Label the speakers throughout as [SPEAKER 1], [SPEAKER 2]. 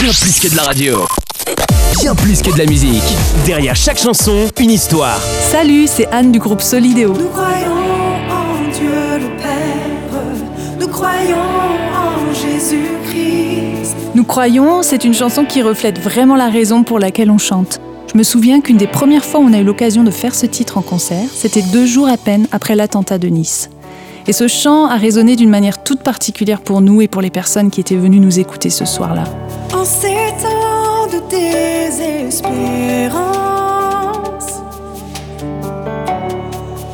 [SPEAKER 1] Bien plus que de la radio. Bien plus que de la musique. Derrière chaque chanson, une histoire.
[SPEAKER 2] Salut, c'est Anne du groupe Solidéo.
[SPEAKER 3] Nous croyons en Dieu le Père, nous croyons en Jésus-Christ.
[SPEAKER 2] Nous croyons, c'est une chanson qui reflète vraiment la raison pour laquelle on chante. Je me souviens qu'une des premières fois où on a eu l'occasion de faire ce titre en concert, c'était deux jours à peine après l'attentat de Nice. Et ce chant a résonné d'une manière toute particulière pour nous et pour les personnes qui étaient venues nous écouter ce soir-là.
[SPEAKER 3] En ces temps de désespérance,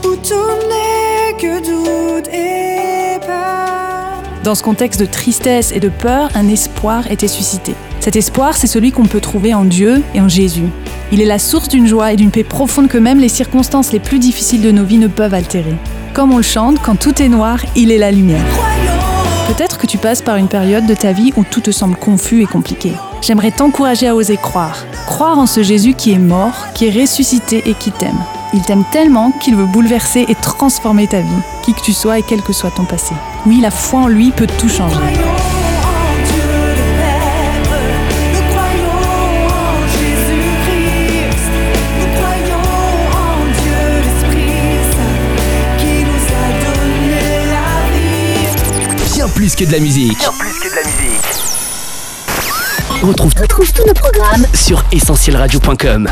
[SPEAKER 3] où tout n'est que doute et peur.
[SPEAKER 2] Dans ce contexte de tristesse et de peur, un espoir était suscité. Cet espoir, c'est celui qu'on peut trouver en Dieu et en Jésus. Il est la source d'une joie et d'une paix profonde que même les circonstances les plus difficiles de nos vies ne peuvent altérer. Comme on le chante, quand tout est noir, il est la lumière. Peut-être que tu passes par une période de ta vie où tout te semble confus et compliqué. J'aimerais t'encourager à oser croire. Croire en ce Jésus qui est mort, qui est ressuscité et qui t'aime. Il t'aime tellement qu'il veut bouleverser et transformer ta vie, qui que tu sois et quel que soit ton passé. Oui, la foi en lui peut tout changer.
[SPEAKER 1] Plus que de la musique.
[SPEAKER 4] Bien plus que de la musique.
[SPEAKER 1] On retrouve
[SPEAKER 5] Retrouve tous nos programmes
[SPEAKER 1] sur essentielradio.com.